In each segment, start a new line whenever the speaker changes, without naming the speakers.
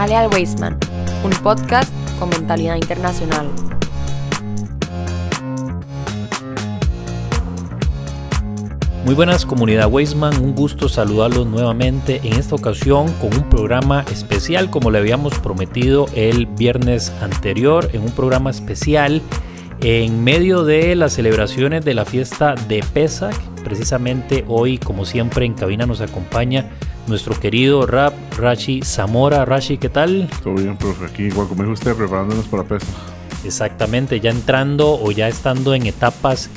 Jale al un podcast con mentalidad internacional.
Muy buenas comunidad Weisman, un gusto saludarlos nuevamente en esta ocasión con un programa especial como le habíamos prometido el viernes anterior, en un programa especial en medio de las celebraciones de la fiesta de Pesach. Precisamente hoy, como siempre, en cabina nos acompaña nuestro querido rap Rashi Zamora. Rashi, ¿qué tal?
Todo bien, profe. Aquí, igual como dijo usted, preparándonos para Pesach.
Exactamente, ya entrando o ya estando en etapas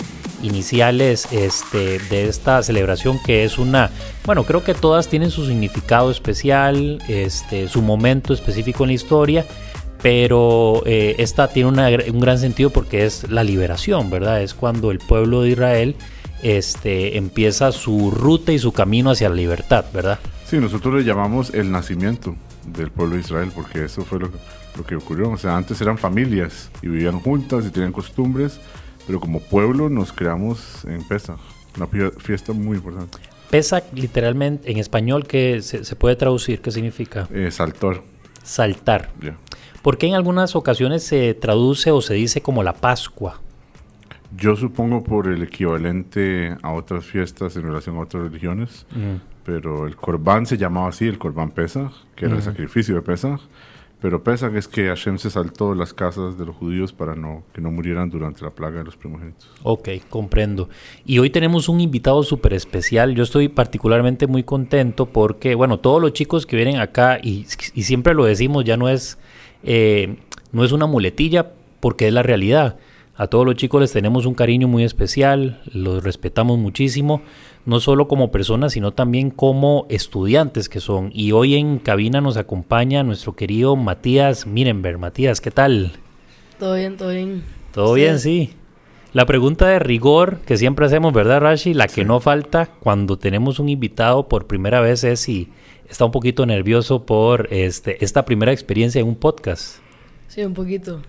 iniciales este, de esta celebración que es una, bueno, creo que todas tienen su significado especial, este, su momento específico en la historia, pero eh, esta tiene un gran sentido porque es la liberación, ¿verdad? Es cuando el pueblo de Israel este, empieza su ruta y su camino hacia la libertad, ¿verdad?
Sí, nosotros le llamamos el nacimiento del pueblo de Israel porque eso fue lo, lo que ocurrió. O sea, antes eran familias y vivían juntas y tenían costumbres pero como pueblo nos creamos en Pesach, una fiesta muy importante.
Pesach, literalmente, en español, ¿qué se, puede traducir? ¿Qué significa?
Eh, saltar.
Saltar. ¿Por qué en algunas ocasiones se traduce o se dice como la Pascua?
Yo supongo por el equivalente a otras fiestas en relación a otras religiones, mm. pero el Corbán se llamaba así, el Corbán Pesach, que era el mm. sacrificio de Pesach, pero que es que Hashem se saltó las casas de los judíos para no, que no murieran durante la plaga de los primogénitos.
Ok, comprendo. Y hoy tenemos un invitado súper especial. Yo estoy particularmente muy contento porque, bueno, todos los chicos que vienen acá, y, siempre lo decimos, ya no es, eh, no es una muletilla porque es la realidad. A todos los chicos les tenemos un cariño muy especial, los respetamos muchísimo, no solo como personas, sino también como estudiantes que son. Y hoy en cabina nos acompaña nuestro querido Matías Mirenberg. Matías, ¿qué tal?
Todo bien, todo bien.
Todo bien, sí. La pregunta de rigor que siempre hacemos, ¿verdad, Rashi? La que no falta cuando tenemos un invitado por primera vez es si está un poquito nervioso por este, esta primera experiencia en un podcast.
Sí, un poquito.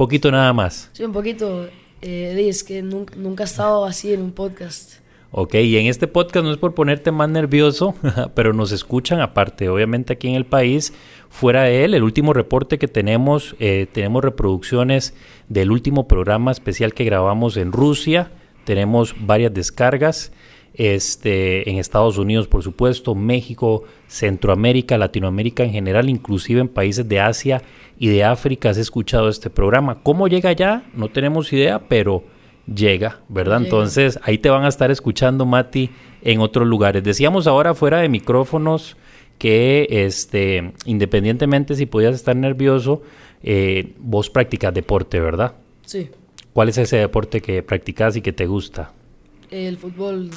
Poquito nada más.
Sí, un poquito. Eh, es que nunca, nunca he estado así en un podcast.
Ok, y en este podcast no es por ponerte más nervioso, pero nos escuchan aparte, obviamente aquí en el país, fuera de él, el último reporte que tenemos, eh, tenemos reproducciones del último programa especial que grabamos en Rusia, tenemos varias descargas, este, en Estados Unidos, por supuesto, México, Centroamérica, Latinoamérica en general, inclusive en países de Asia y de África has escuchado este programa. ¿Cómo llega allá? No tenemos idea, pero llega, ¿verdad? Entonces ahí te van a estar escuchando, Mati, en otros lugares. Decíamos ahora fuera de micrófonos que este, independientemente si podías estar nervioso, eh, vos practicas deporte, ¿verdad?
Sí.
¿Cuál es ese deporte que practicas y que te gusta?
El fútbol.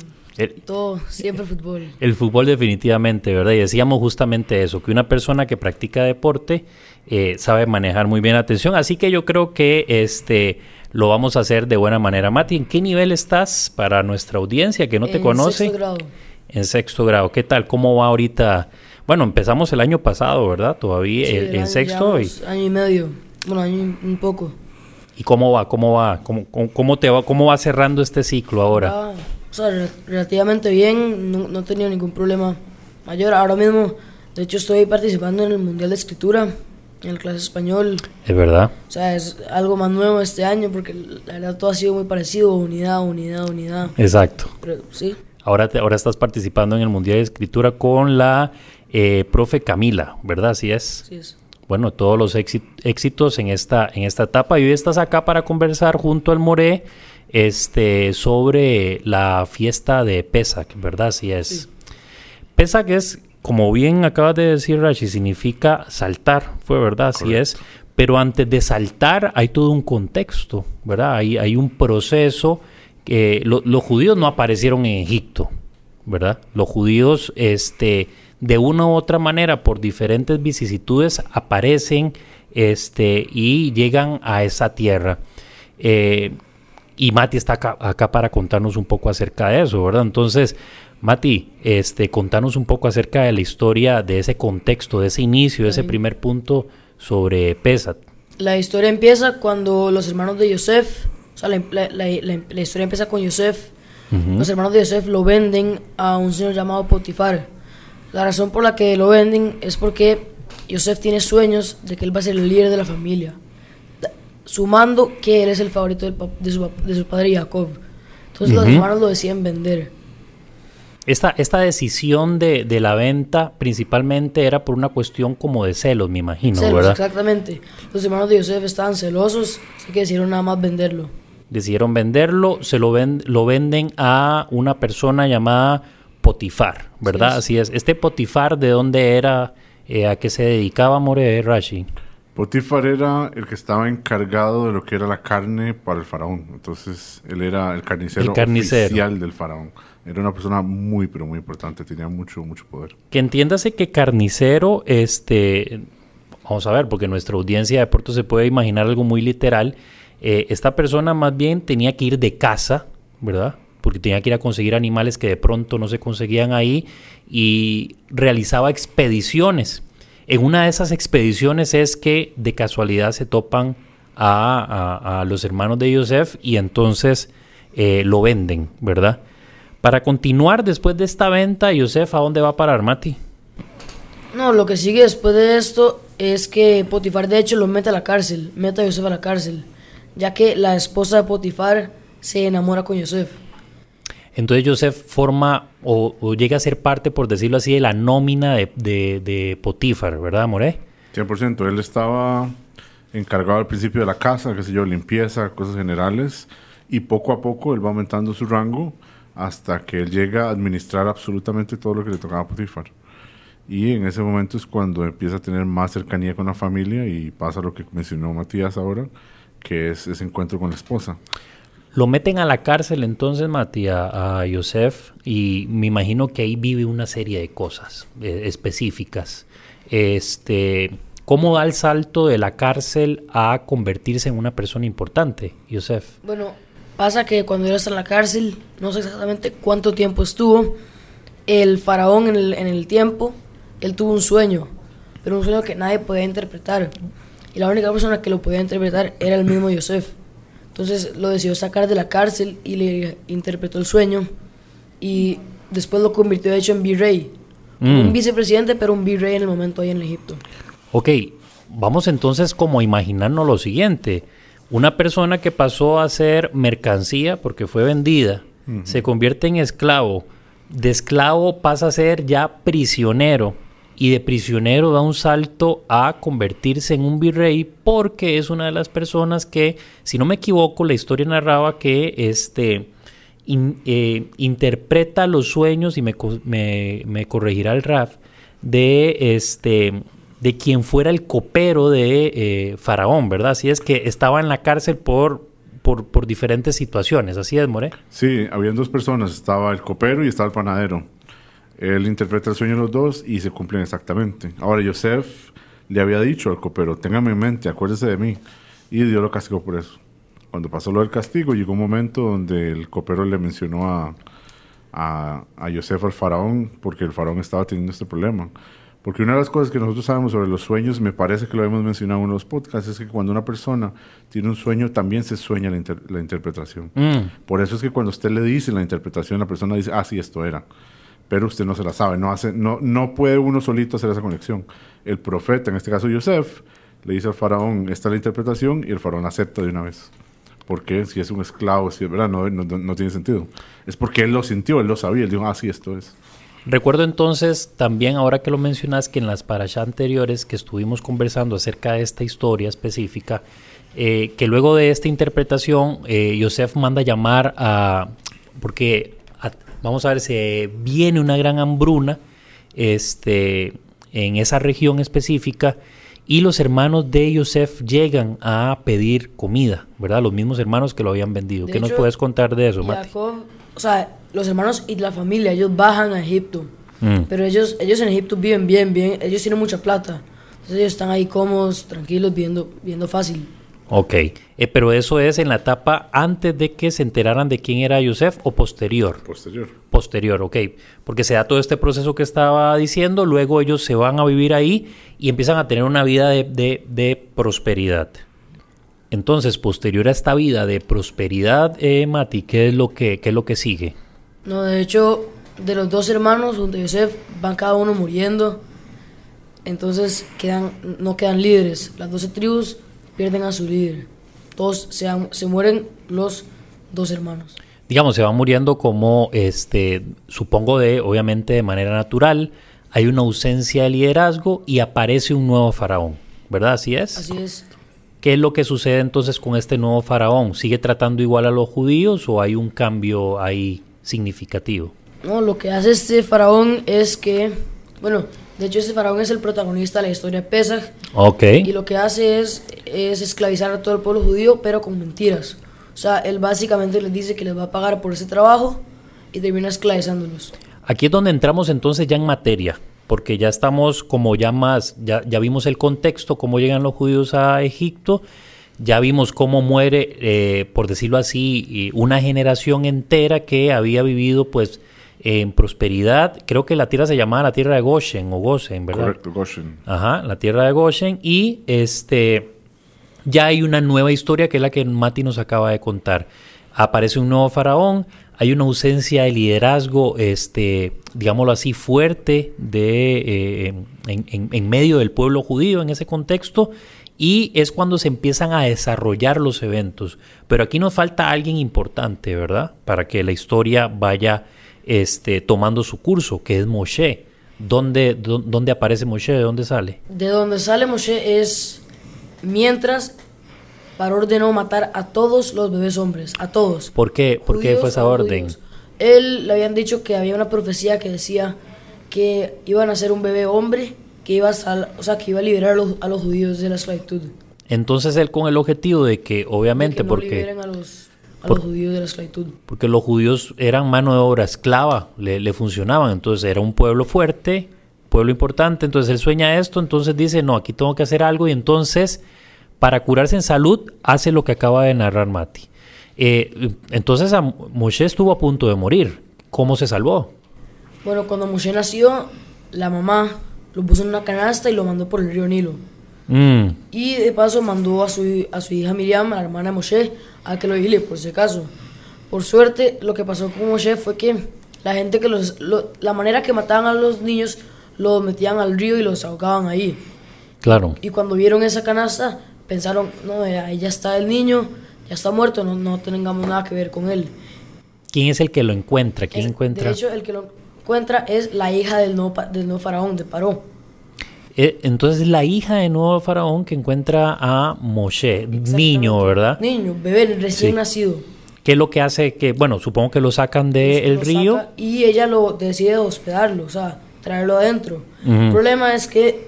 Todo, siempre fútbol.
El fútbol definitivamente, ¿verdad? Y decíamos justamente eso, que una persona que practica deporte eh, sabe manejar muy bien la atención. Así que yo creo que este lo vamos a hacer de buena manera. Mati, ¿en qué nivel estás para nuestra audiencia que no te conoce?
En sexto grado.
En sexto grado. ¿Qué tal? ¿Cómo va ahorita? Bueno, empezamos el año pasado, ¿verdad? Todavía eh, en sexto.
Y... Año y medio. Bueno, año y un poco.
¿Y cómo va? ¿Cómo va? ¿Cómo, cómo, te va? ¿Cómo va cerrando este ciclo ahora?
O sea, relativamente bien, no, he tenido ningún problema mayor. Ahora mismo, de hecho, estoy participando en el Mundial de Escritura, en el clase español.
Es verdad.
O sea, es algo más nuevo este año porque la verdad todo ha sido muy parecido, unidad, unidad, unidad.
Exacto.
Pero, sí.
Ahora, te, ahora estás participando en el Mundial de Escritura con la eh, profe Camila, ¿verdad? Así es.
Sí es
bueno, todos los éxitos en esta, en esta etapa. Y hoy estás acá para conversar junto al Moré este, sobre la fiesta de Pesach, ¿verdad? Así es. Sí. Pesach es, como bien acabas de decir, Rashi, significa saltar, fue verdad, así es. Pero antes de saltar hay todo un contexto, ¿verdad? Hay, hay un proceso. que los judíos no aparecieron en Egipto, ¿verdad? Los judíos, este de una u otra manera, por diferentes vicisitudes, aparecen este, y llegan a esa tierra. Eh, y Mati está acá, para contarnos un poco acerca de eso, ¿verdad? Entonces, Mati, este, contanos un poco acerca de la historia, de ese contexto, de ese inicio, de ese primer punto sobre Pesat.
La historia empieza cuando los hermanos de Yosef, o sea, la, historia empieza con Yosef, los hermanos de Yosef lo venden a un señor llamado Potifar. La razón por la que lo venden es porque Yosef tiene sueños de que él va a ser el líder de la familia, sumando que él es el favorito del de, su, pap- de su padre Jacob. Entonces los
Ujú.
hermanos lo deciden vender.
Esta, esta decisión de, de la venta principalmente era por una cuestión como de celos, me imagino,
Celos,
¿verdad?
exactamente. Los hermanos de Yosef estaban celosos, así que decidieron nada más venderlo.
Decidieron venderlo, se lo, ven, lo venden a una persona llamada Potifar, ¿verdad?
Sí,
Así es. Este Potifar, ¿de dónde era? Eh, ¿A qué se dedicaba More Rashi?
Potifar era el que estaba encargado de lo que era la carne para el faraón. Entonces, él era el carnicero,
El carnicero.
oficial del faraón. Era una persona muy, pero muy importante. Tenía mucho, mucho poder.
Que entiéndase que carnicero, este, vamos a ver, porque nuestra audiencia de Puerto se puede imaginar algo muy literal. Eh, esta persona más bien tenía que ir de casa, ¿verdad? Porque tenía que ir a conseguir animales que de pronto no se conseguían ahí y realizaba expediciones. En una de esas expediciones es que de casualidad se topan a, los hermanos de Yosef y entonces eh, lo venden, ¿verdad? Para continuar después de esta venta, Yosef, ¿a dónde va a parar, Mati?
No, lo que sigue después de esto es que Potifar de hecho lo mete a la cárcel, mete a Yosef a la cárcel, ya que la esposa de Potifar se enamora con Yosef.
Entonces Yosef forma o, llega a ser parte, por decirlo así, de la nómina de, de, de Potifar, ¿verdad, More?
100%. Él estaba encargado al principio de la casa, qué sé yo, limpieza, cosas generales. Y poco a poco él va aumentando su rango hasta que él llega a administrar absolutamente todo lo que le tocaba a Potifar. Y en ese momento es cuando empieza a tener más cercanía con la familia y pasa lo que mencionó Matías ahora, que es ese encuentro con la esposa.
Lo meten a la cárcel entonces, Mati, a, a Yosef, y me imagino que ahí vive una serie de cosas eh, específicas. Este, ¿Cómo da el salto de la cárcel a convertirse en una persona importante, Yosef?
Bueno, pasa que cuando él está en la cárcel, no sé exactamente cuánto tiempo estuvo, el faraón en el, en el tiempo, él tuvo un sueño, pero un sueño que nadie podía interpretar. Y la única persona que lo podía interpretar era el mismo Yosef. Entonces lo decidió sacar de la cárcel y le interpretó el sueño. Y después lo convirtió de hecho en virrey.
Mm.
Un vicepresidente, pero un virrey en el momento ahí en Egipto.
Ok, vamos entonces como a imaginarnos lo siguiente. Una persona que pasó a ser mercancía porque fue vendida, se convierte en esclavo. De esclavo pasa a ser ya prisionero. Y de prisionero da un salto a convertirse en un virrey porque es una de las personas que, si no me equivoco, la historia narraba que este, eh, interpreta los sueños, y me, me, corregirá el Raf, de este de quien fuera el copero de eh, Faraón, ¿verdad? Así es que estaba en la cárcel por, por, por diferentes situaciones, así es, More.
Sí, habían dos personas, estaba el copero y estaba el panadero. Él interpreta el sueño de los dos y se cumplen exactamente. Ahora, Yosef le había dicho al copero, téngame en mente, acuérdese de mí. Y Dios lo castigó por eso. Cuando pasó lo del castigo, llegó un momento donde el copero le mencionó a, a, a Yosef al faraón, porque el faraón estaba teniendo este problema. Porque una de las cosas que nosotros sabemos sobre los sueños, me parece que lo hemos mencionado en uno de los podcasts, es que cuando una persona tiene un sueño, también se sueña la, inter- la interpretación.
Mm.
Por eso es que cuando usted le dice la interpretación, la persona dice, ah, sí, esto era. Pero usted no se la sabe, no, hace, no, no puede uno solito hacer esa conexión. El profeta, en este caso Yosef, le dice al faraón, esta es la interpretación, y el faraón acepta de una vez. Porque si es un esclavo, si es verdad, no, no, no tiene sentido. Es porque él lo sintió, él lo sabía, él dijo, ah, esto es.
Recuerdo entonces también, ahora que lo mencionas, que en las parashá anteriores que estuvimos conversando acerca de esta historia específica, eh, que luego de esta interpretación, eh, Yosef manda llamar a. Porque, vamos a ver, se viene una gran hambruna este, en esa región específica y los hermanos de Yosef llegan a pedir comida, ¿verdad? Los mismos hermanos que lo habían vendido.
De
¿Qué nos puedes contar de eso, Mati?
Jacob, o sea, los hermanos y la familia, ellos bajan a Egipto.
Mm.
Pero ellos, ellos en Egipto viven bien, bien, ellos tienen mucha plata. Entonces ellos están ahí cómodos, tranquilos, viendo, viendo fácil.
Ok, Eh, pero eso es en la etapa antes de que se enteraran de quién era Yosef o posterior.
Posterior.
Posterior, ok. Porque se da todo este proceso que estaba diciendo, luego ellos se van a vivir ahí y empiezan a tener una vida de, de- de prosperidad. Entonces, posterior a esta vida de prosperidad, eh, Mati, ¿qué es lo que, qué es lo que sigue?
No, de hecho, de los dos hermanos a Yosef, van cada uno muriendo. entonces quedan, no quedan líderes. Las 12 tribus pierden a su líder. Todos se, se mueren los dos hermanos.
digamos, se va muriendo como, este, supongo de, obviamente de manera natural, hay una ausencia de liderazgo y aparece un nuevo faraón, ¿verdad? Así es.
Así es.
¿Qué es lo que sucede entonces con este nuevo faraón? ¿Sigue tratando igual a los judíos o hay un cambio ahí significativo?
No, lo que hace este faraón es que, bueno, de hecho este faraón es el protagonista de la historia de Pesach
Ok.
y lo que hace es, es esclavizar a todo el pueblo judío, pero con mentiras. O sea, él básicamente les dice que les va a pagar por ese trabajo y termina esclavizándolos.
Aquí es donde entramos entonces ya en materia, porque ya estamos como ya más, ya, ya vimos el contexto, cómo llegan los judíos a Egipto, ya vimos cómo muere, eh, por decirlo así, y una generación entera que había vivido pues en prosperidad. Creo que la tierra se llamaba la tierra de Goshen o Gosen, ¿verdad?
Correcto, Goshen.
Ajá, la tierra de Goshen. Y este ya hay una nueva historia que es la que Mati nos acaba de contar. Aparece un nuevo faraón, hay una ausencia de liderazgo, este, digámoslo así, fuerte de, eh, en, en- en medio del pueblo judío en ese contexto. Y es cuando se empiezan a desarrollar los eventos. Pero aquí nos falta alguien importante, ¿verdad? Para que la historia vaya este, tomando su curso, que es Moshe. ¿Dónde, dó- dónde aparece Moshe? ¿De dónde sale?
De donde sale Moshe es mientras Paró ordenó matar a todos los bebés hombres, a todos.
¿Por qué, ¿Por qué fue esa orden?
judíos. Él le habían dicho que había una profecía que decía que iban a ser un bebé hombre que iba a, sal- o sea, que iba a liberar a los, a los judíos de la esclavitud.
Entonces él con el objetivo de que,
De
obviamente,
que no
porque,
liberen a los, a
por-
los judíos de la esclavitud.
porque los judíos eran mano de obra esclava, le, le funcionaban, entonces era un pueblo fuerte, pueblo importante, entonces él sueña esto, entonces dice, no, aquí tengo que hacer algo y entonces, para curarse en salud, hace lo que acaba de narrar Mati. Eh, entonces a Moshe estuvo a punto de morir. ¿Cómo se salvó?
Bueno, cuando Moshe nació, la mamá lo puso en una canasta y lo mandó por el río Nilo.
Mm,
Y de paso mandó a su, a su hija Miriam, a la hermana de Moshe, a que lo vigile por si acaso. Por suerte, lo que pasó con Moshe fue que la gente que los... lo- la manera que mataban a los niños, los metían al río y los ahogaban ahí.
claro.
Y cuando vieron esa canasta, pensaron, no, ahí ya está el niño, ya está muerto, no, no tengamos nada que ver con él.
¿Quién es el que lo encuentra? ¿Quién
Es-
encuentra?
De hecho, el que lo encuentra es la hija del pa- del nuevo faraón, de Paró.
Eh, entonces es la hija de nuevo faraón que encuentra a Moshe, niño, ¿verdad?
Niño, bebé, recién
Sí.
nacido.
¿Qué es lo que hace que, bueno, supongo que lo sacan del río?
saca Y ella lo decide hospedarlo, o sea, traerlo adentro. El problema es que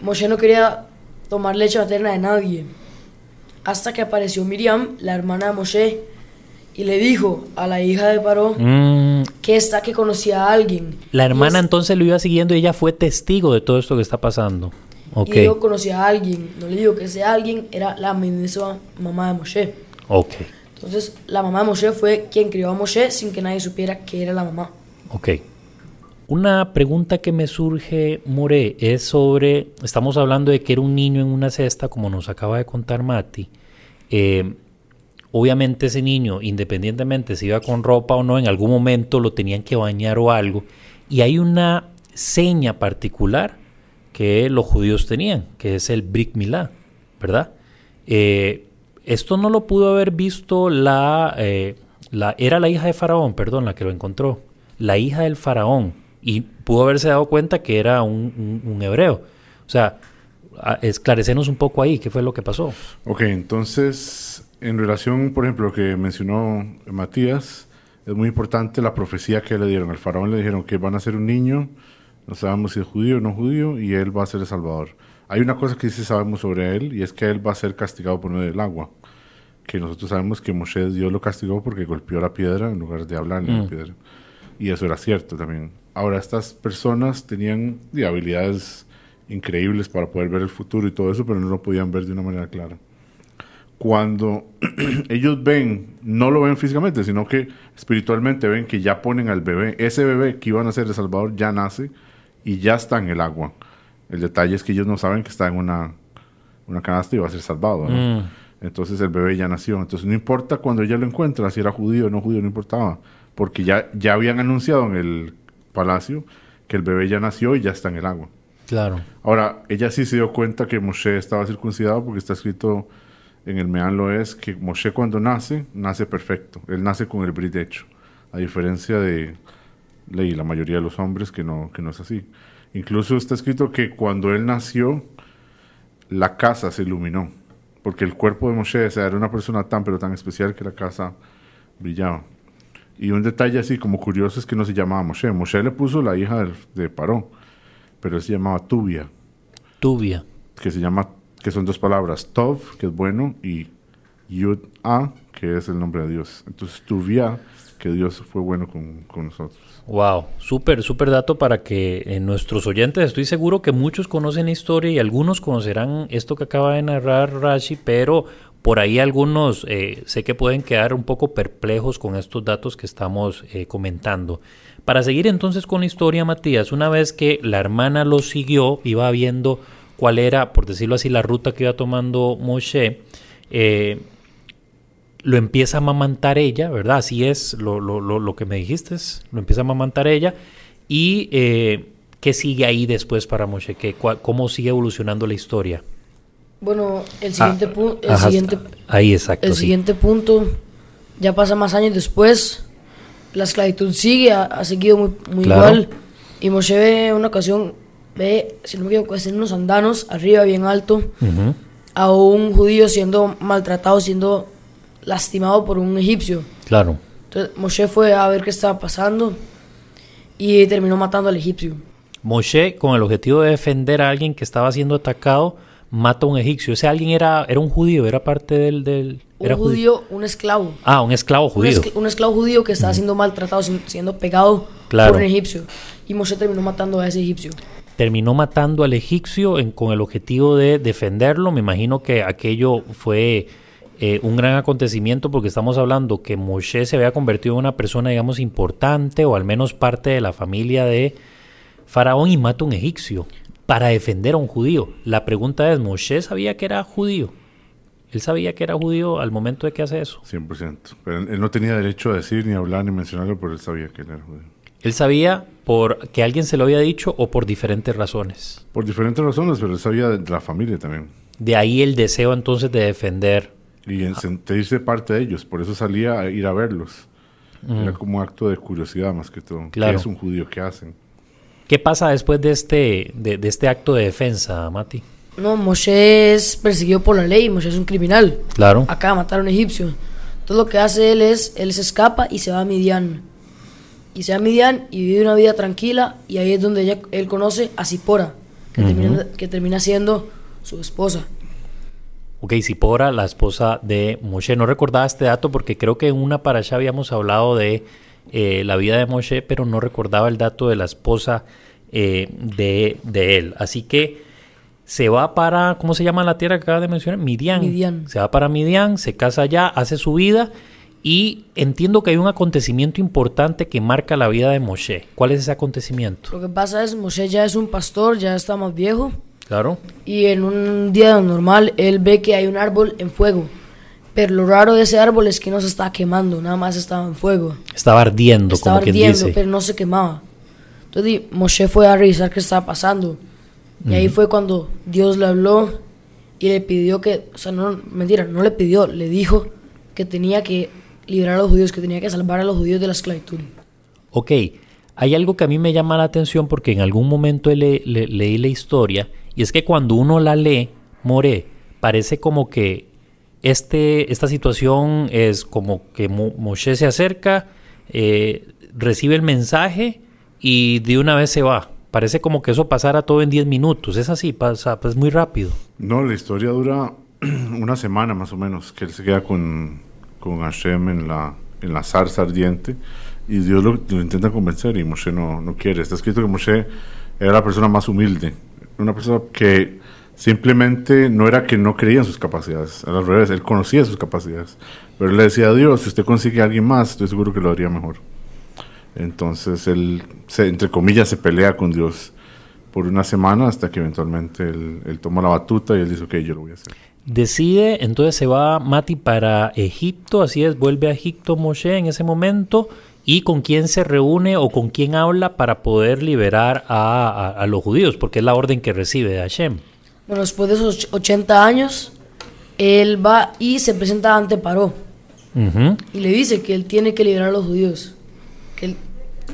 Moshe no quería tomar leche materna de nadie. Hasta que apareció Miriam, la hermana de Moshe, y le dijo a la hija de Paró
Mm,
que esta que conocía a alguien.
la hermana
es-
entonces lo iba siguiendo y ella fue testigo de todo esto que está pasando. Ok,
Y yo conocía a alguien. No le digo que ese alguien era la misma mamá de Moshe.
ok,
Entonces, la mamá de Moshe fue quien crió a Moshe sin que nadie supiera que era la mamá.
ok. Una pregunta que me surge, More, es sobre, estamos hablando de que era un niño en una cesta, como nos acaba de contar Mati. Eh, obviamente ese niño, independientemente si iba con ropa o no, en algún momento lo tenían que bañar o algo. Y hay una seña particular que los judíos tenían, que es el Brit Milá, ¿verdad? Eh, esto no lo pudo haber visto la, eh, la... Era la hija de Faraón, perdón, la que lo encontró. La hija del Faraón. Y pudo haberse dado cuenta que era un, un- un hebreo. O sea, esclarecenos un poco ahí, ¿qué fue lo que pasó?
Ok, entonces, en relación, por ejemplo, lo que mencionó Matías, es muy importante la profecía que le dieron. Al faraón le dijeron que van a ser un niño, no sabemos si es judío o no judío, y él va a ser el salvador. Hay una cosa que sí sabemos sobre él, y es que él va a ser castigado por medio del agua. Que nosotros sabemos que Moshe, Dios lo castigó porque golpeó la piedra en lugar de hablarle a la
Mm.
piedra. Y eso era cierto también. Ahora, estas personas tenían habilidades increíbles para poder ver el futuro y todo eso, pero no lo podían ver de una manera clara cuando ellos ven, no lo ven físicamente, sino que espiritualmente ven que ya ponen al bebé, ese bebé que iban a ser el Salvador ya nace y ya está en el agua. El detalle es que ellos no saben que está en una, una canasta y va a ser salvado. ¿no?
Mm.
Entonces el bebé ya nació. Entonces no importa cuando ella lo encuentra, si era judío o no judío, no importaba. Porque ya, ya habían anunciado en el palacio que el bebé ya nació y ya está en el agua.
Claro.
Ahora, ella sí se dio cuenta que Moshe estaba circuncidado porque está escrito en el Meán lo es que Moshe cuando nace, nace perfecto. Él nace con el brit hecho. A diferencia de la mayoría de los hombres que no, que no es así. Incluso está escrito que cuando él nació, la casa se iluminó. Porque el cuerpo de Moshe era una persona tan pero tan especial que la casa brillaba. Y un detalle así como curioso es que no se llamaba Moshe. Moshe le puso la hija de, de Paró, pero él se llamaba Tubia.
Tubia.
Que se llama que son dos palabras, Tov, que es bueno, y Yud-A, que es el nombre de Dios. Entonces, Tuvia, que Dios fue bueno con, nosotros.
Wow, súper, súper dato para que en nuestros oyentes, estoy seguro que muchos conocen la historia y algunos conocerán esto que acaba de narrar Rashi, pero por ahí algunos eh, sé que pueden quedar un poco perplejos con estos datos que estamos eh, comentando. Para seguir entonces con la historia, Matías, una vez que la hermana lo siguió, iba viendo cuál era, por decirlo así, la ruta que iba tomando Moshe, eh, lo empieza a amamantar ella, ¿verdad? Así es lo, lo, lo, que me dijiste, lo empieza a amamantar ella. ¿Y eh, qué sigue ahí después para Moshe? ¿Qué, ¿Cómo sigue evolucionando la historia?
Bueno, el siguiente, ah, punto,
ahí exacto,
el siguiente punto ya pasa más años después. La esclavitud sigue, ha, seguido muy, muy igual. Y Moshe ve una ocasión ve, si no me equivoco, en unos andanos arriba, bien alto, a un judío siendo maltratado, siendo lastimado por un egipcio.
Claro.
Entonces Moshe fue a ver qué estaba pasando y terminó matando al egipcio.
Moshe, con el objetivo de defender a alguien que estaba siendo atacado, mata a un egipcio. Ese alguien era, era un judío, era parte del... del
un judío, un esclavo.
Ah, un esclavo judío.
Un, esclavo judío que estaba siendo maltratado, siendo pegado por un egipcio. Y Moshe terminó matando a ese egipcio
terminó matando al egipcio con el objetivo de defenderlo. Me imagino que aquello fue eh, un gran acontecimiento porque estamos hablando que Moshe se había convertido en una persona, digamos, importante o al menos parte de la familia de Faraón y mata a un egipcio para defender a un judío. La pregunta es, ¿Moshe sabía que era judío? ¿Él sabía que era judío al momento de que hace eso?
100%. Pero él no tenía derecho a decir, ni hablar, ni mencionarlo, pero él sabía que era judío.
Él sabía por que alguien se lo había dicho o por diferentes razones.
Por diferentes razones, pero él sabía de la familia también.
De ahí el deseo entonces de defender.
Y en sentirse parte de ellos, por eso salía a ir a verlos. Era como un acto de curiosidad más que todo. Claro. ¿Qué es un judío? ¿Qué hacen?
¿Qué pasa después de este, de, este acto de defensa, Mati?
No, Moshe es perseguido por la ley, Moshe es un criminal.
Claro.
Acá mataron a un egipcio. Todo lo que hace él es, él se escapa y se va a Midian y se va a Midian y vive una vida tranquila y ahí es donde ella, él conoce a Zipora, que, termina, que termina siendo su esposa.
Ok, Zipora, la esposa de Moshe. No recordaba este dato porque creo que en una para allá habíamos hablado de eh, la vida de Moshe, pero no recordaba el dato de la esposa eh, de, de, él. Así que se va para, ¿cómo se llama la tierra que acaba de mencionar? Midian.
Midian.
Se va para Midian, se casa allá, hace su vida y entiendo que hay un acontecimiento importante que marca la vida de Moshe. ¿Cuál es ese acontecimiento?
Lo que pasa es, Moshe ya es un pastor, ya está más viejo.
Claro.
Y en un día normal, él ve que hay un árbol en fuego. Pero lo raro de ese árbol es que no se estaba quemando, nada más estaba en fuego.
Estaba ardiendo, estaba como ardiendo, quien dice.
pero no se quemaba. Entonces Moshe fue a revisar qué estaba pasando. Y ahí fue cuando Dios le habló y le pidió que, o sea, no, mentira, no le pidió, le dijo que tenía que liberar a los judíos, que tenía que salvar a los judíos de la esclavitud.
Ok, hay algo que a mí me llama la atención porque en algún momento leí la historia y es que cuando uno la lee, More, parece como que este, esta situación es como que Moshe se acerca, eh, recibe el mensaje y de una vez se va. Parece como que eso pasara todo en 10 minutos. Es así, pasa pues muy rápido.
No, la historia dura una semana más o menos, que él se queda con, con Hashem en la, en la zarza ardiente y Dios lo, intenta convencer y Moshe no, no quiere. Está escrito que Moshe era la persona más humilde, una persona que simplemente no era que no creía en sus capacidades, al revés, él conocía sus capacidades, pero él le decía a Dios, si usted consigue a alguien más, estoy seguro que lo haría mejor. Entonces él, se, entre comillas, se pelea con Dios por una semana hasta que eventualmente él, él toma la batuta y él dice, ok, yo lo voy a hacer.
Decide, entonces se va Mati para Egipto, así es, vuelve a Egipto Moshe en ese momento y con quién se reúne o con quién habla para poder liberar a, a- a los judíos, porque es la orden que recibe de Hashem.
Bueno, después de esos 80 años, él va y se presenta ante Paró y le dice que él tiene que liberar a los judíos, que él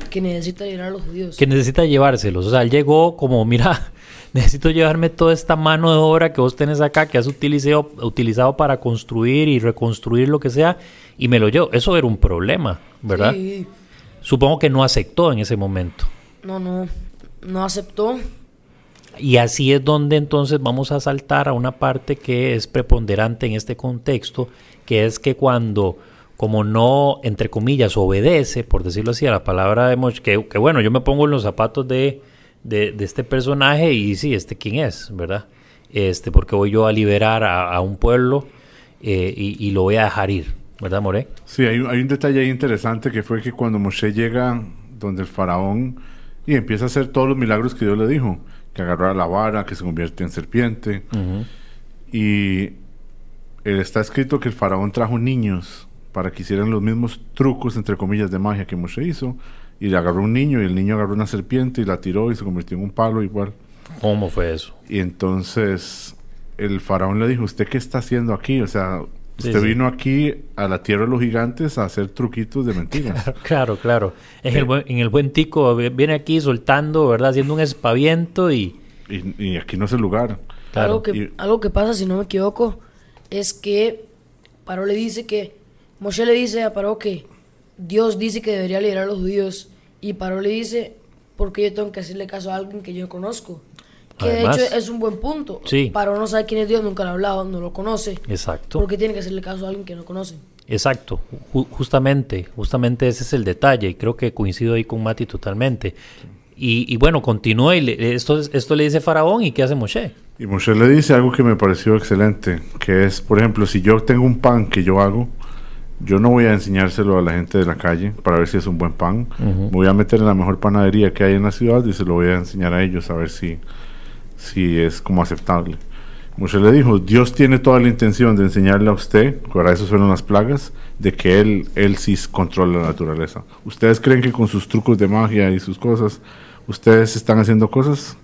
que necesita liberar a los judíos.
Que necesita llevárselos. O sea, él llegó como, mira, necesito llevarme toda esta mano de obra que vos tenés acá, que has utilizado, utilizado para construir y reconstruir lo que sea, y me lo llevo. Eso era un problema, ¿verdad?
Sí.
Supongo que no aceptó en ese momento.
No, no, no aceptó.
Y así es donde entonces vamos a saltar a una parte que es preponderante en este contexto, que es que cuando, como no, entre comillas, obedece, por decirlo así, a la palabra de Moshe, que, que bueno, yo me pongo en los zapatos de, de, de este personaje y sí, este quién es, ¿verdad? Este, porque voy yo a liberar a, a un pueblo eh, y, y lo voy a dejar ir, ¿verdad, More?
Sí, hay, un- hay un detalle ahí interesante que fue que cuando Moshe llega donde el faraón y empieza a hacer todos los milagros que Dios le dijo, que agarrara la vara, que se convierte en serpiente, y eh, está escrito que el faraón trajo niños para que hicieran los mismos trucos, entre comillas, de magia que Moshe hizo, y le agarró un niño, y el niño agarró una serpiente y la tiró y se convirtió en un palo igual.
¿Cómo fue eso?
Y entonces el faraón le dijo, ¿usted qué está haciendo aquí? O sea, usted
sí.
vino aquí a la tierra de los gigantes a hacer truquitos de mentiras.
Claro, claro. En, el, buen, en el buen tico vi- viene aquí soltando, ¿verdad? Haciendo un espaviento y...
y, y aquí no es el lugar.
Claro.
Algo, que,
Y-
algo que pasa, si no me equivoco, es que Paró le dice que, Moshe le dice a Paró que Dios dice que debería liberar a los judíos. Y Paró le dice, ¿por qué yo tengo que hacerle caso a alguien que yo no conozco? Que
Además-
de hecho es un buen punto.
Sí.
Paró no sabe quién es Dios, nunca lo ha hablado, no lo conoce.
Exacto.
¿Por qué tiene que hacerle caso a alguien que no conoce?
Exacto, Ju- justamente, justamente ese es el detalle y creo que coincido ahí con Mati totalmente. Y, y bueno, continúa y le- esto, es- esto le dice Faraón y ¿qué hace Moshe?
Y Moshe le dice algo que me pareció excelente, que es, por ejemplo, si yo tengo un pan que yo hago, yo no voy a enseñárselo a la gente de la calle para ver si es un buen pan. Me voy a meter en la mejor panadería que hay en la ciudad y se lo voy a enseñar a ellos a ver si, si es como aceptable. Moshe le dijo, Dios tiene toda la intención de enseñarle a usted, para eso fueron las plagas, de que él, él sí controla la naturaleza. ¿Ustedes creen que con sus trucos de magia y sus cosas, ustedes están haciendo cosas?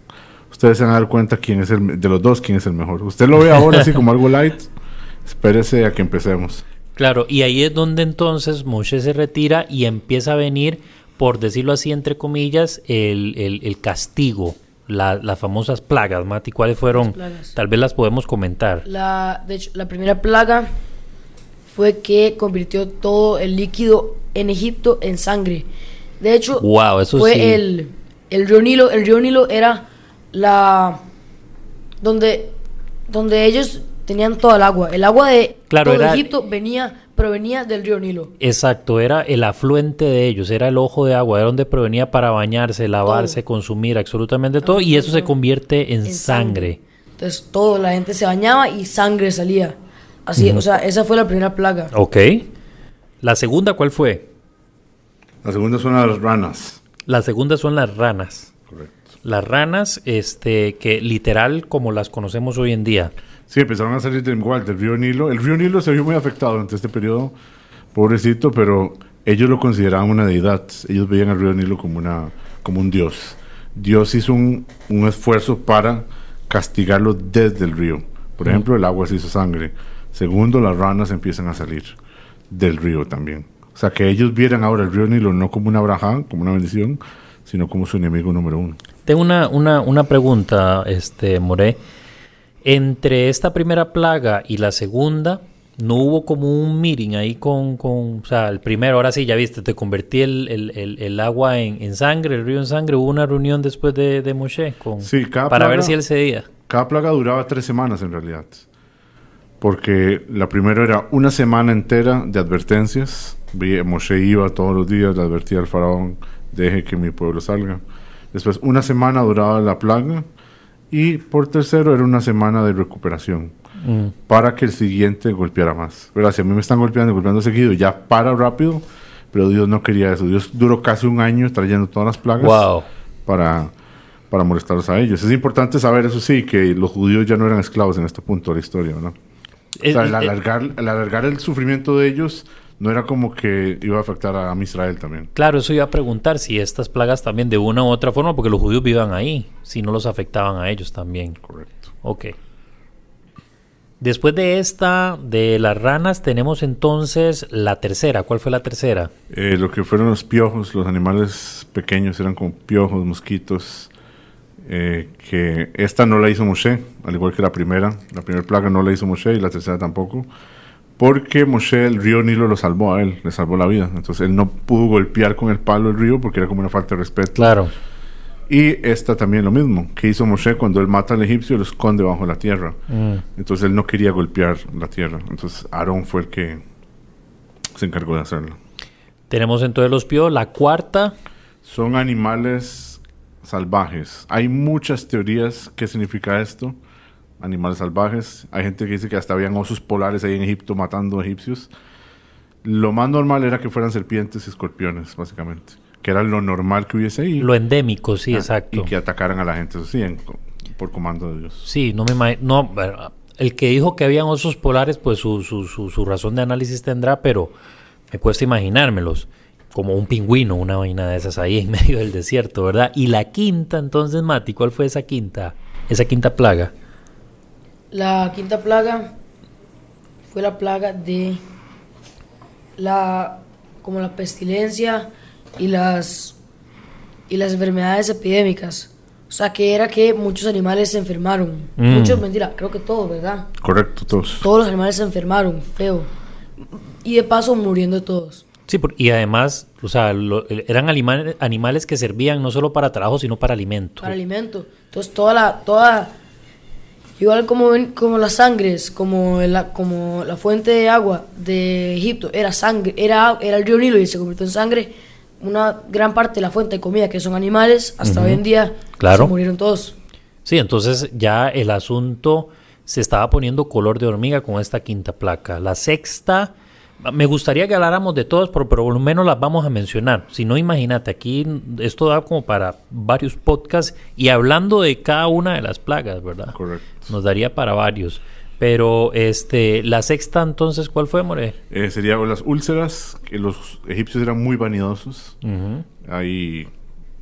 Ustedes se van a dar cuenta quién es el, de los dos quién es el mejor. Usted lo ve ahora así como algo light, espérese a que empecemos.
Claro, y ahí es donde entonces Moshe se retira y empieza a venir, por decirlo así, entre comillas, el, el- el castigo, la- las famosas plagas, Mati, ¿cuáles fueron? Tal vez las podemos comentar.
La, de hecho, la primera plaga fue que convirtió todo el líquido en Egipto en sangre. De hecho,
Wow, eso
fue
sí.
el, el río Nilo. El río Nilo era la donde, donde ellos tenían toda el agua. El agua de
Claro,
todo
era-
Egipto venía, provenía del río Nilo.
Exacto, era el afluente de ellos, era el ojo de agua, era donde provenía para bañarse, lavarse, consumir absolutamente todo, y eso se convierte en,
en
sangre.
Entonces, todo, la gente se bañaba y sangre salía. Así, o sea, esa fue la primera plaga.
Ok. La segunda, ¿cuál fue?
La segunda son las ranas.
La segunda son las ranas.
Correcto.
Las ranas, este, que literal como las conocemos hoy en día.
Sí, empezaron a salir del, igual, del río Nilo. El río Nilo se vio muy afectado durante este periodo, pobrecito, pero ellos lo consideraban una deidad. Ellos veían al río Nilo como, una, como un dios. Dios hizo un, un esfuerzo para castigarlo desde el río. Por ejemplo, el agua se hizo sangre. Segundo, las ranas empiezan a salir del río también. O sea, que ellos vieran ahora el río Nilo no como una braja, como una bendición, sino como su enemigo número uno.
Tengo una, una, una pregunta, este, More. Entre esta primera plaga y la segunda, ¿no hubo como un meeting ahí con, con o sea, el primero, ahora sí, ya viste, te convertí el, el, el, el agua en, en sangre, el río en sangre, hubo una reunión después de, de Moshe con,
Sí,
para ver si él cedía.
Cada plaga duraba tres semanas en realidad. Porque la primera era una semana entera de advertencias. Moshe iba todos los días, le advertía al faraón, deje que mi pueblo salga. Después una semana duraba la plaga. Y por tercero era una semana de recuperación.
Mm.
Para que el siguiente golpeara más. ¿Verdad? Si a mí me están golpeando, golpeando seguido, ya para rápido. Pero Dios no quería eso. Dios duró casi un año trayendo todas las plagas
Wow.
para, para molestarlos a ellos. Es importante saber, eso sí, que los judíos ya no eran esclavos en este punto de la historia, ¿no? O sea, el alargar, el alargar el sufrimiento de ellos no era como que iba a afectar a, a Israel también.
Claro, eso iba a preguntar si estas plagas también de una u otra forma, porque los judíos vivan ahí, si no los afectaban a ellos también.
Correcto.
Ok. Después de esta, de las ranas, tenemos entonces la tercera. ¿Cuál fue la tercera?
Eh, lo que fueron los piojos, los animales pequeños eran como piojos, mosquitos, eh, que esta no la hizo Moshe, al igual que la primera. La primera plaga no la hizo Moshe y la tercera tampoco. Porque Moshe, el río Nilo, lo salvó a él, le salvó la vida. Entonces él no pudo golpear con el palo el río porque era como una falta de respeto.
Claro.
Y esta también lo mismo, que hizo Moshe cuando él mata al egipcio, lo esconde bajo la tierra.
Mm.
Entonces él no quería golpear la tierra. Entonces Aarón fue el que se encargó de hacerlo.
Tenemos entonces los piojos. La cuarta,
Son animales salvajes. Hay muchas teorías qué significa esto. Animales salvajes. Hay gente que dice que hasta habían osos polares ahí en Egipto matando egipcios. Lo más normal era que fueran serpientes y escorpiones, básicamente. Que era lo normal que hubiese ahí.
lo endémico, sí,
Ah,
exacto.
Y que atacaran a la gente, eso sí, en- por comando de Dios.
Sí, no me imagino. No, el que dijo que habían osos polares, pues su, su, su, su razón de análisis tendrá, pero me cuesta imaginármelos. Como un pingüino, una vaina de esas ahí en medio del desierto, ¿verdad? Y la quinta, entonces, Mati, ¿cuál fue esa quinta? Esa quinta plaga.
La quinta plaga fue la plaga de la como la pestilencia y las y las enfermedades epidémicas. O sea, que era que muchos animales se enfermaron.
Mm.
Muchos, mentira, creo que todos, ¿verdad?
Correcto, todos.
Todos los animales se enfermaron, feo. Y de paso muriendo todos.
Sí, por- y además, o sea, lo- eran animales, animales que servían no solo para trabajo, sino para alimento.
para alimento. Entonces toda la, toda, igual como, ven- como las sangres, como la, como la fuente de agua de Egipto era sangre, era, era el río Nilo y se convirtió en sangre. Una gran parte de la fuente de comida que son animales, hasta hoy en día
Claro.
se murieron todos.
Sí, entonces ya el asunto se estaba poniendo color de hormiga con esta quinta placa. La sexta, me gustaría que habláramos de todas, pero, pero por lo menos las vamos a mencionar. Si no, imagínate, aquí esto da como para varios podcasts y hablando de cada una de las plagas, ¿verdad?
Correcto.
Nos daría para varios. Pero este, la sexta entonces, ¿cuál fue, More?
Eh, sería las úlceras, que los egipcios eran muy vanidosos. Hay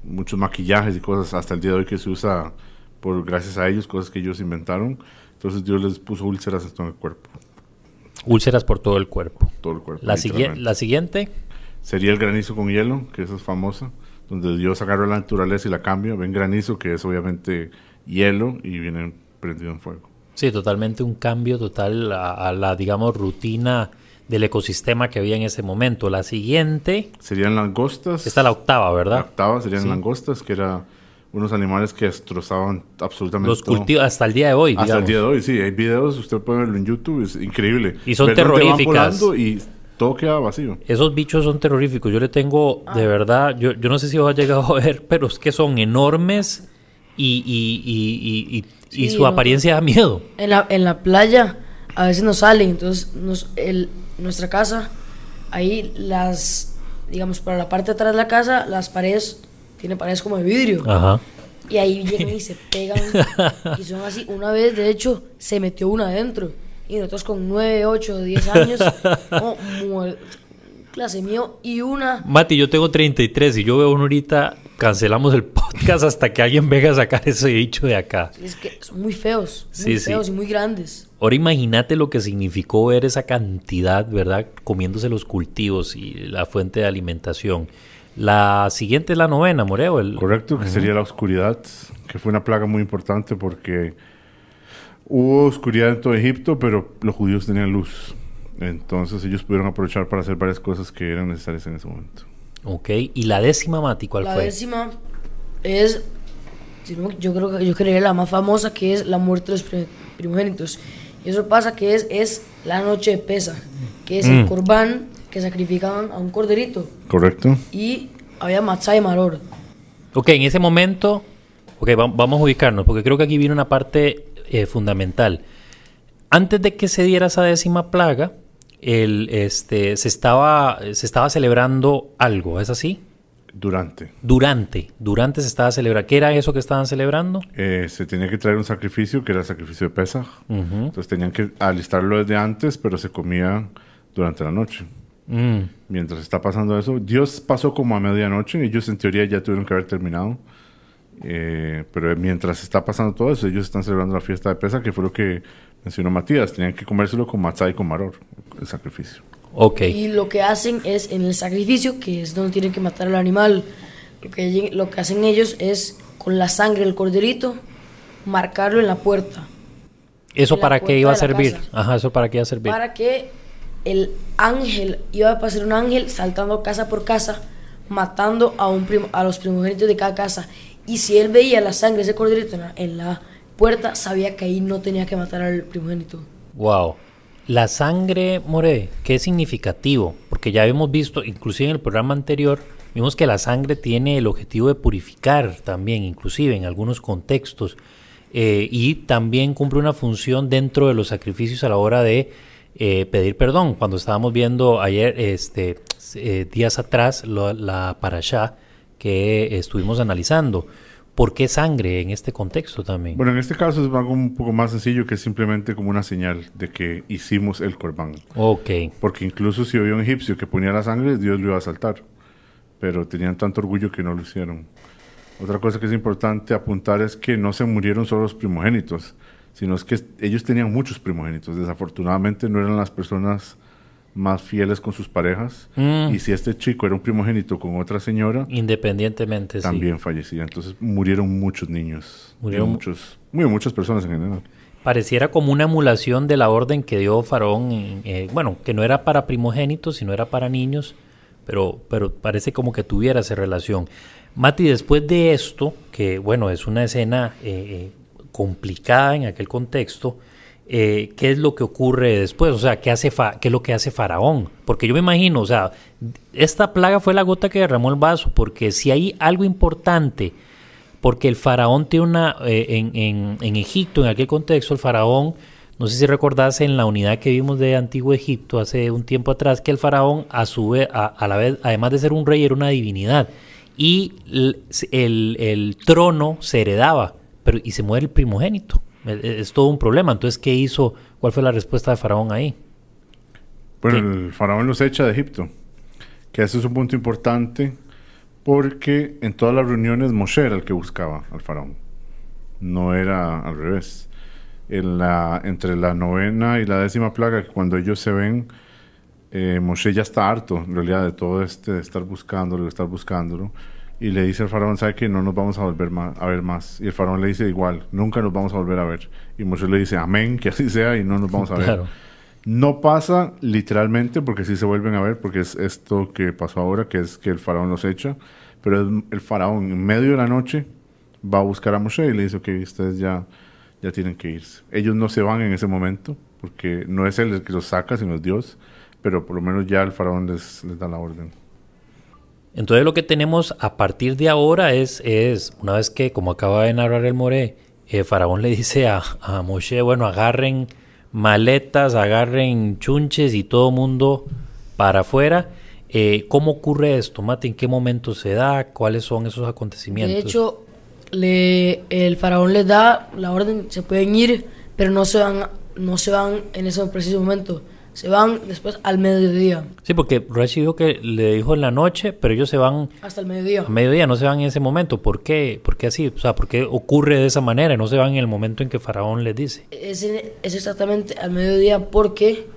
muchos maquillajes y cosas hasta el día de hoy que se usa por gracias a ellos, cosas que ellos inventaron. Entonces Dios les puso úlceras en todo el cuerpo,
Úlceras por todo el cuerpo.
todo el cuerpo.
La, sigui- la siguiente,
Sería el granizo con hielo, que esa es famosa, donde Dios agarra la naturaleza y la cambia. Ven granizo, que es obviamente hielo, y viene prendido en fuego.
Sí, totalmente un cambio total a, a la, digamos, rutina del ecosistema que había en ese momento. La siguiente,
Serían langostas.
esta es la octava,
La
¿verdad?
octava serían
Sí.
langostas, que eran unos animales que destrozaban absolutamente
Los cultivos hasta el día de hoy,
Hasta el día de hoy, sí. Hay videos, usted puede verlo en YouTube, es increíble.
Y son terroríficas.
Y todo queda vacío.
Esos bichos son terroríficos. Yo le tengo,
Ah.
de verdad, yo, yo no sé si os ha llegado a ver, pero es que son enormes y, y, y, y, y-
Sí,
su
no.
apariencia da miedo.
En la, en la playa a veces nos salen, entonces nos, el, nuestra casa, ahí las, digamos, para la parte de atrás de la casa, las paredes, tiene paredes como de vidrio.
Ajá.
Y ahí llegan y se pegan. y son así. Una vez, de hecho, se metió una adentro. Y nosotros con 9, 8, 10 años, como, clase mío. Y una,
Mati, yo tengo 33 y yo veo uno ahorita, cancelamos el podcast hasta que alguien venga a sacar ese bicho de acá.
es que son muy feos. Muy
Sí, sí.
feos y muy grandes.
Ahora imagínate lo que significó ver esa cantidad, ¿verdad? Comiéndose los cultivos y la fuente de alimentación. La siguiente es la novena, Moreo. El...
Correcto, que sería la oscuridad, que fue una plaga muy importante porque hubo oscuridad en todo Egipto, pero los judíos tenían luz. Entonces ellos pudieron aprovechar para hacer varias cosas que eran necesarias en ese momento.
Ok, y la décima, Mati, ¿cuál
la
fue?
décima es, yo creo que yo creería la más famosa, que es la muerte de los pri- primogénitos. Y eso pasa que es, es la noche de pesa, que es el
Mm.
corbán que sacrificaban a un corderito.
¿Correcto?
Y había matzá y maror.
Ok, en ese momento, ok, va- vamos a ubicarnos, porque creo que aquí viene una parte eh, fundamental. Antes de que se diera esa décima plaga, el, este, se, estaba, se estaba celebrando algo, ¿es así?
Durante.
Durante, durante se estaba celebrando. ¿Qué era eso que estaban celebrando?
Eh, se tenía que traer un sacrificio, que era el sacrificio de Pesaj.
Ujú.
Entonces tenían que alistarlo desde antes, pero se comía durante la noche.
Mm.
Mientras está pasando eso, Dios pasó como a medianoche, ellos en teoría ya tuvieron que haber terminado. Eh, pero mientras está pasando todo eso, ellos están celebrando la fiesta de Pesa, que fue lo que mencionó Matías. Tenían que comérselo con matzá y con maror, el sacrificio.
Ok.
Y lo que hacen es en el sacrificio, que es donde tienen que matar al animal, lo que, lo que hacen ellos es con la sangre del corderito marcarlo en la puerta.
¿Eso para qué iba a servir?
casa.
Ajá, ¿eso para qué iba a servir?
Para que el ángel iba a pasar un ángel saltando casa por casa, matando a, un primo- a los primogénitos de cada casa. Y si él veía la sangre de ese corderito en la, en la puerta, sabía que ahí no tenía que matar al primogénito.
Wow. La sangre, More, qué significativo, porque ya habíamos visto, inclusive en el programa anterior, vimos que la sangre tiene el objetivo de purificar también, inclusive en algunos contextos, eh, y también cumple una función dentro de los sacrificios a la hora de eh, pedir perdón. Cuando estábamos viendo ayer, este, eh, días atrás, lo- la parashá que estuvimos analizando. ¿Por qué sangre en este contexto también?
Bueno, en este caso es algo un poco más sencillo que es simplemente como una señal de que hicimos el corbán.
ok.
Porque incluso si había un egipcio que ponía la sangre, Dios lo iba a saltar. Pero tenían tanto orgullo que no lo hicieron. Otra cosa que es importante apuntar es que no se murieron solo los primogénitos, sino es que ellos tenían muchos primogénitos. Desafortunadamente no eran las personas más fieles con sus parejas.
Mm.
Y si este chico era un primogénito con otra señora,
Independientemente, sí.
también fallecía. Entonces murieron muchos niños.
Murieron-
muchos, muy muchas personas en general.
Pareciera como una emulación de la orden que dio Faraón, eh, bueno, que no era para primogénitos, sino era para niños, pero, pero parece como que tuviera esa relación. Mati, después de esto, que bueno, es una escena eh, eh, complicada en aquel contexto, eh, ¿qué es lo que ocurre después? O sea, ¿qué, hace fa- ¿qué es lo que hace Faraón? Porque yo me imagino, o sea, esta plaga fue la gota que derramó el vaso, porque si hay algo importante porque el faraón tiene una, eh, en, en- en Egipto, en aquel contexto, el faraón, no sé si recordás en la unidad que vimos de Antiguo Egipto hace un tiempo atrás, que el faraón a su vez, a, la vez, además de ser un rey, era una divinidad. Y el, el- el trono se heredaba, pero y se muere el primogénito. Es, es todo un problema. Entonces, ¿qué hizo? ¿Cuál fue la respuesta de faraón ahí?
Bueno,
¿Qué?
el faraón los echa de Egipto, que ese es un punto importante porque en todas las reuniones Moshe era el que buscaba al faraón, no era al revés. En la, entre la novena y la décima plaga, cuando ellos se ven, eh, Moshe ya está harto, en realidad, de todo este, de estar buscándolo, de estar buscándolo, y le dice al faraón, ¿sabe que no nos vamos a volver ma- a ver más? Y el faraón le dice igual, nunca nos vamos a volver a ver. Y Moshe le dice, amén, que así sea, y no nos vamos a ver.
Claro.
No pasa literalmente porque sí se vuelven a ver, porque es esto que pasó ahora, que es que el faraón los echa, pero es- el faraón en medio de la noche va a buscar a Moshe y le dice, ok, ustedes ya, ya tienen que irse. Ellos no se van en ese momento, porque no es él el que los saca, sino es Dios, pero por lo menos ya el faraón les, les da la orden.
Entonces lo que tenemos a partir de ahora es, es una vez que, como acaba de narrar el More, eh, Faraón le dice a, a Moshe, bueno, agarren maletas, agarren chunches y todo mundo para afuera. Eh, ¿Cómo ocurre esto, Mate? ¿En qué momento se da? ¿Cuáles son esos acontecimientos?
De hecho, le, el faraón les da la orden, se pueden ir, pero no se van, no se van en ese preciso momento. Se van después al mediodía,
Sí, porque Rashi dijo que le dijo en la noche, pero ellos se van
hasta el mediodía.
a mediodía, no se van en ese momento. ¿Por qué? ¿Por qué así? O sea, ¿por qué ocurre de esa manera? No se van en el momento en que Faraón les dice.
Es, es exactamente al mediodía porque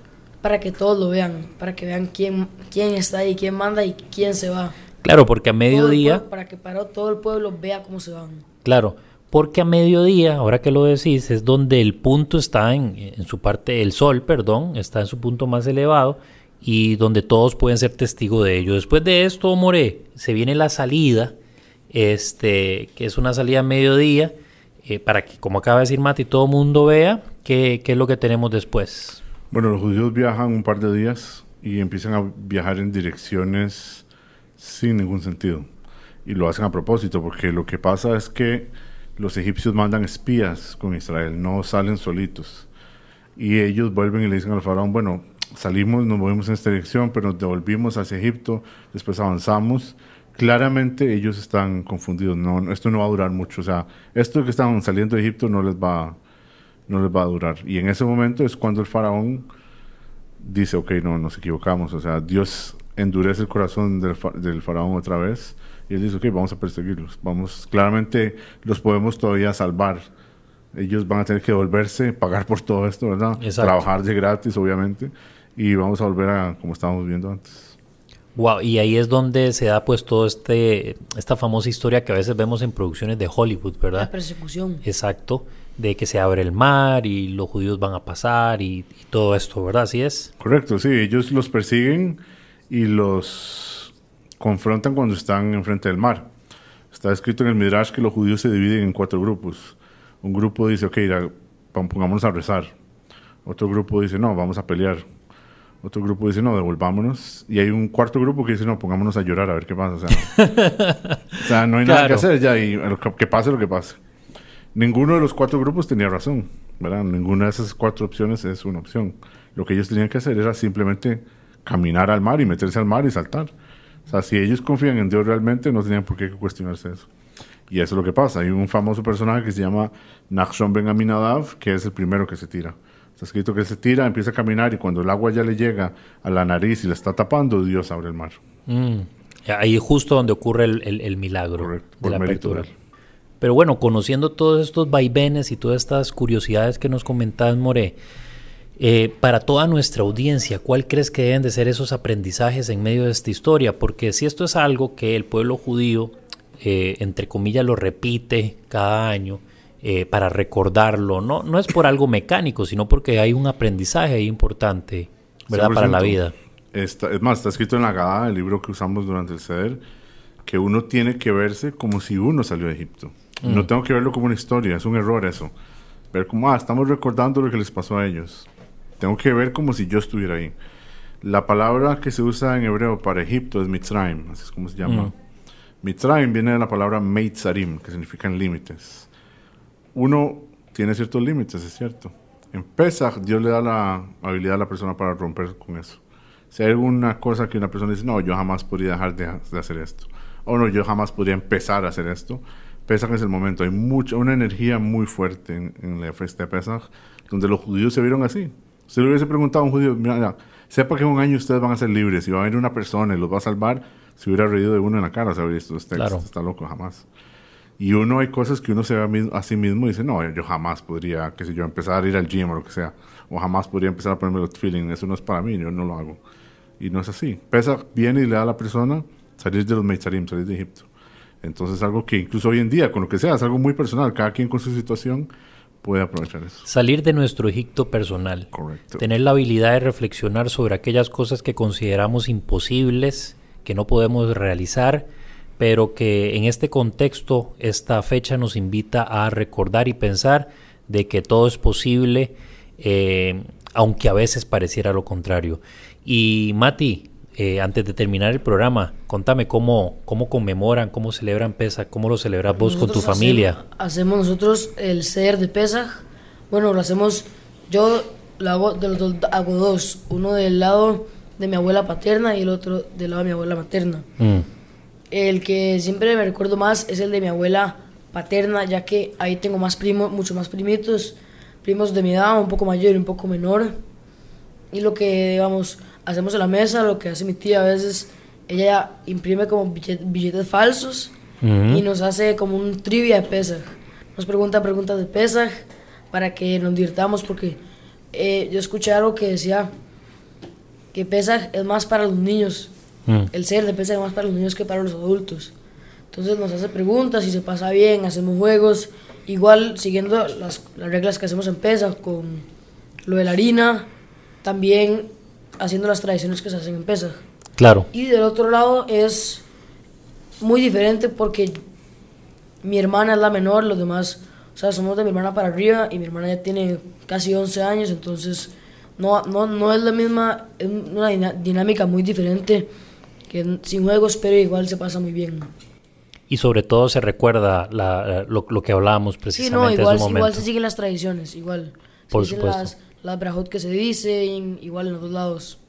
para que todos lo vean, para que vean quién, quién está ahí, quién manda y quién se va.
Claro, porque a mediodía...
pueblo- para que para todo el pueblo vea cómo se van.
Claro, porque a mediodía, ahora que lo decís, es donde el punto está en, su parte, el sol, perdón, está en su punto más elevado y donde todos pueden ser testigos de ello. Después de esto, More, se viene la salida, este, que es una salida a mediodía, eh, para que, como acaba de decir Mati, todo el mundo vea qué, qué es lo que tenemos después.
Bueno, los judíos viajan un par de días y empiezan a viajar en direcciones sin ningún sentido. Y lo hacen a propósito, porque lo que pasa es que los egipcios mandan espías con Israel, no salen solitos. Y ellos vuelven y le dicen al faraón, bueno, salimos, nos movimos en esta dirección, pero nos devolvimos hacia Egipto, después avanzamos. Claramente ellos están confundidos, no, esto no va a durar mucho. O sea, esto que estaban saliendo de Egipto no les va, no les va a durar. Y en ese momento es cuando el faraón dice, ok, no, nos equivocamos. O sea, Dios endurece el corazón del faraón otra vez y él dice, ok, vamos a perseguirlos. Vamos, claramente los podemos todavía salvar. Ellos van a tener que volverse, pagar por todo esto, ¿verdad? Trabajar de gratis, obviamente. Y vamos a volver a como estábamos viendo antes.
Wow, y ahí es donde se da pues todo este esta famosa historia que a veces vemos en producciones de Hollywood, ¿verdad?
La persecución.
Exacto, de que se abre el mar y los judíos van a pasar y, y todo esto, ¿verdad? Así es.
Correcto, sí, ellos los persiguen y los confrontan cuando están enfrente del mar. Está escrito en el Midrash que los judíos se dividen en cuatro grupos. Un grupo dice, ok, pongámonos a rezar. Otro grupo dice, no, vamos a pelear. Otro grupo dice, no, devolvámonos. Y hay un cuarto grupo que dice, no, pongámonos a llorar a ver qué pasa. O sea, no, hay nada que hacer ya y que pase lo que pase. Ninguno de los cuatro grupos tenía razón, ¿verdad? Ninguna de esas cuatro opciones es una opción. Lo que ellos tenían que hacer era simplemente caminar al mar y meterse al mar y saltar. O sea, si ellos confían en Dios realmente, no tenían por qué cuestionarse eso. Y eso es lo que pasa. Hay un famoso personaje que se llama Nachshon Ben Aminadav, que es el primero que se tira. Está escrito que se tira, empieza a caminar y cuando el agua ya le llega a la nariz y la está tapando, Dios abre el mar.
Mm. Ahí justo donde ocurre el, el, milagro de la apertura. Pero bueno, conociendo todos estos vaivenes y todas estas curiosidades que nos comentabas, More, eh, para toda nuestra audiencia, ¿cuál crees que deben de ser esos aprendizajes en medio de esta historia? Porque si esto es algo que el pueblo judío, eh, entre comillas, lo repite cada año eh, para recordarlo, no, no es por algo mecánico, sino porque hay un aprendizaje ahí importante, ¿verdad? Para la vida.
es más, está escrito en la Gada, el libro que usamos durante el Seder, que uno tiene que verse como si uno salió de Egipto. No mm. tengo que verlo como una historia, es un error eso. Ver como, ah, estamos recordando lo que les pasó a ellos. Tengo que ver como si yo estuviera ahí. La palabra que se usa en hebreo para Egipto es Mitzrayim, así es como se llama. Mm. Mitzrayim viene de la palabra Meitzarim, que significa límites. Uno tiene ciertos límites, es cierto. En Pesach, Dios le da la habilidad a la persona para romper con eso. Si hay alguna cosa que una persona dice, no, yo jamás podría dejar de, hacer esto. O no, yo jamás podría empezar a hacer esto. Pesach es el momento. Hay mucha, una energía muy fuerte en, en la fiesta de Pesach, donde los judíos se vieron así. Si le hubiese preguntado a un judío, mira, sepa que en un año ustedes van a ser libres y va a venir una persona y los va a salvar, se hubiera reído de uno en la cara, se habría visto, este está loco, jamás. Y uno hay cosas que uno se ve a sí mismo y dice, no, yo jamás podría, qué sé yo, empezar a ir al gym o lo que sea, o jamás podría empezar a ponerme los feeling, eso no es para mí, yo no lo hago. Y no es así. Pesa viene y le da a la persona salir de los Meitzarim, salir de Egipto. Entonces, algo que incluso hoy en día, con lo que sea, es algo muy personal, cada quien con su situación, puede aprovechar eso.
Salir de nuestro Egipto personal.
Correcto.
Tener la habilidad de reflexionar sobre aquellas cosas que consideramos imposibles, que no podemos realizar, pero que en este contexto, esta fecha nos invita a recordar y pensar de que todo es posible, eh, aunque a veces pareciera lo contrario. Y Mati, eh, antes de terminar el programa, contame cómo, cómo conmemoran, cómo celebran Pesach, cómo lo celebras vos con tu familia.
Hacemos, nosotros el ser de Pesach, bueno, lo hacemos, yo lo hago, de los, hago dos, uno del lado de mi abuela paterna y el otro del lado de mi abuela materna. Mm. El que siempre me recuerdo más es el de mi abuela paterna, ya que ahí tengo más primos, mucho más primitos, primos de mi edad, un poco mayor y un poco menor. Y lo que, digamos, hacemos en la mesa, lo que hace mi tía a veces, ella imprime como billetes, falsos y nos hace como un trivia de Pesach. Nos pregunta preguntas de Pesach para que nos divirtamos porque eh, yo escuché algo que decía que Pesach es más para los niños. Mm. El ser de Pesach es más para los niños que para los adultos. Entonces nos hace preguntas y se pasa bien, hacemos juegos, igual siguiendo las, las reglas que hacemos en Pesach con lo de la harina, también haciendo las tradiciones que se hacen en Pesach.
Claro.
Y del otro lado es muy diferente porque mi hermana es la menor, los demás, o sea, somos de mi hermana para arriba y mi hermana ya tiene casi 11 años, entonces no, no, no es la misma, es una dinámica muy diferente que sin juegos, pero igual se pasa muy bien.
Y sobre todo se recuerda la, lo, lo, que hablábamos precisamente
sí, no, igual,
en ese
igual se siguen las tradiciones, igual.
Por supuesto
las brajot que se dicen, igual en los dos lados.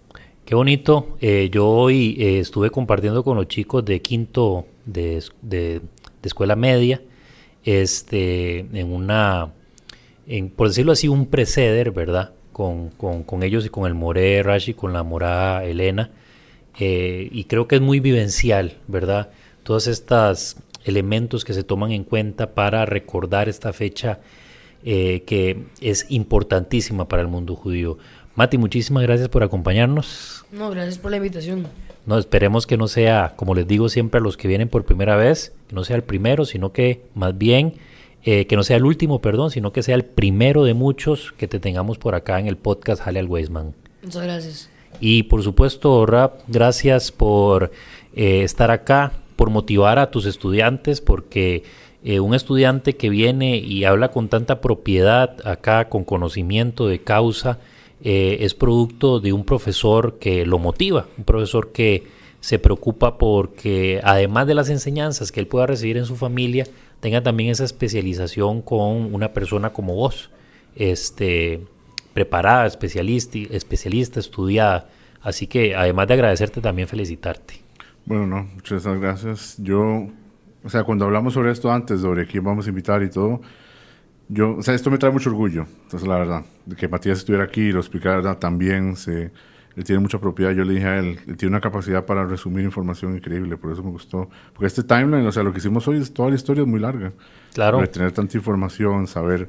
Qué bonito. Eh, yo hoy eh, estuve compartiendo con los chicos de quinto de, de, escuela media, este, en una, en, por decirlo así, un preceder, ¿verdad? con, con, ellos y con el More Rashi, con la morada Elena. Eh, y creo que es muy vivencial, ¿verdad? Todos estos elementos que se toman en cuenta para recordar esta fecha eh, que es importantísima para el mundo judío. Mati, muchísimas gracias por acompañarnos.
No, gracias por la invitación.
No, esperemos que no sea, como les digo siempre a los que vienen por primera vez, que no sea el primero, sino que más bien, eh, que no sea el último, perdón, sino que sea el primero de muchos que te tengamos por acá en el podcast Jale al Weisman.
Muchas gracias.
Y por supuesto, Rap, gracias por eh, estar acá, por motivar a tus estudiantes, porque eh, un estudiante que viene y habla con tanta propiedad acá, con conocimiento de causa, eh, es producto de un profesor que lo motiva, un profesor que se preocupa porque además de las enseñanzas que él pueda recibir en su familia, tenga también esa especialización con una persona como vos, este, preparada, especialista, especialista, estudiada. Así que además de agradecerte, también felicitarte.
Bueno, no, muchas gracias. Yo, o sea, cuando hablamos sobre esto antes, sobre quién vamos a invitar y todo, yo, o sea, esto me trae mucho orgullo, entonces la verdad, que Matías estuviera aquí y lo explicara también, se, él tiene mucha propiedad, yo le dije a él, él tiene una capacidad para resumir información increíble, por eso me gustó, porque este timeline, o sea, lo que hicimos hoy, es, toda la historia es muy larga.
Claro.
Para tener tanta información, saber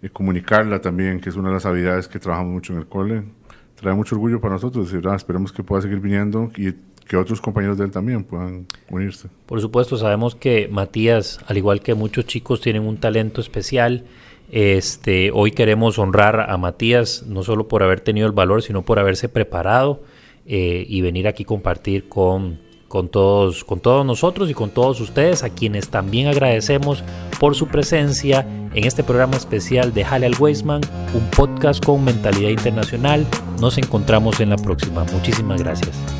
y eh, comunicarla también, que es una de las habilidades que trabajamos mucho en el cole, trae mucho orgullo para nosotros, decir, ah, esperemos que pueda seguir viniendo y que otros compañeros de él también puedan unirse.
Por supuesto, sabemos que Matías, al igual que muchos chicos, tienen un talento especial. Este, hoy queremos honrar a Matías no solo por haber tenido el valor, sino por haberse preparado eh, y venir aquí compartir con, con, todos, con todos nosotros y con todos ustedes, a quienes también agradecemos por su presencia en este programa especial de Hale al Weisman, un podcast con mentalidad internacional. Nos encontramos en la próxima. Muchísimas gracias.